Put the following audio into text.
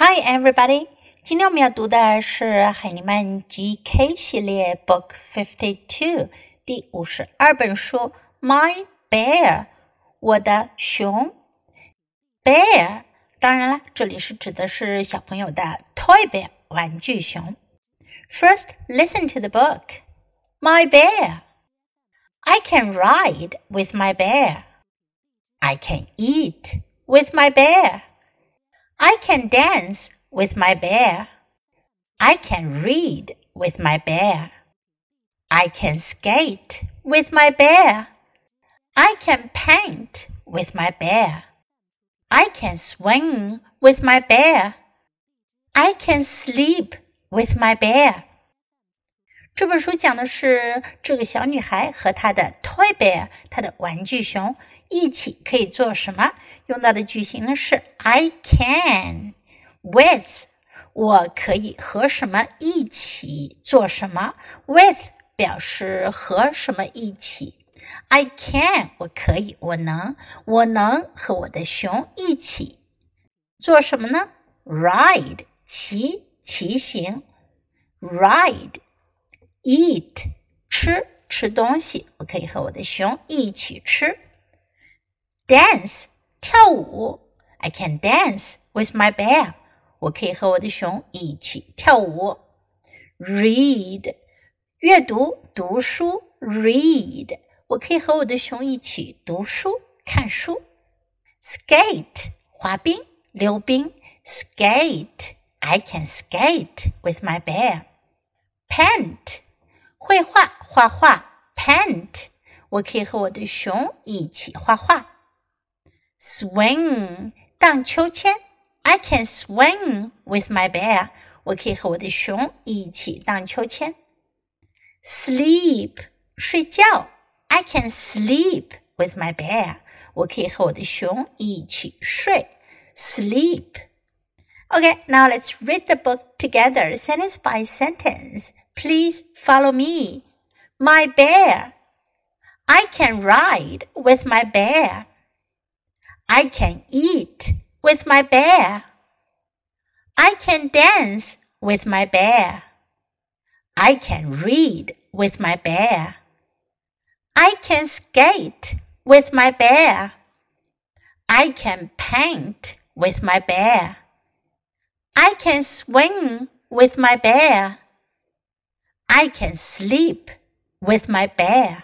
Hi, everybody！今天我们要读的是海尼曼 GK 系列 Book Fifty Two 第五十二本书《My Bear》我的熊。Bear，当然了，这里是指的是小朋友的 toy bear 玩具熊。First, listen to the book. My bear. I can ride with my bear. I can eat with my bear. I can dance with my bear. I can read with my bear. I can skate with my bear. I can paint with my bear. I can swing with my bear. I can sleep with my bear. 这本书讲的是这个小女孩和她的 toy bear，她的玩具熊一起可以做什么？用到的句型呢是 I can with，我可以和什么一起做什么？with 表示和什么一起？I can，我可以，我能，我能和我的熊一起做什么呢？Ride，骑，骑行；ride。eat 吃吃东西，我可以和我的熊一起吃。dance 跳舞 ，I can dance with my bear，我可以和我的熊一起跳舞。read 阅读读书，read 我可以和我的熊一起读书看书。skate 滑冰溜冰，skate I can skate with my bear。paint 绘画，画画，paint。我可以和我的熊一起画画。swing， 荡秋千，I can swing with my bear。我可以和我的熊一起荡秋千。sleep，睡觉，I can sleep with my bear。我可以和我的熊一起睡。sleep。Okay, now let's read the book together, sentence by sentence. Please follow me. My bear. I can ride with my bear. I can eat with my bear. I can dance with my bear. I can read with my bear. I can skate with my bear. I can paint with my bear. I can swing with my bear. I can sleep with my bear。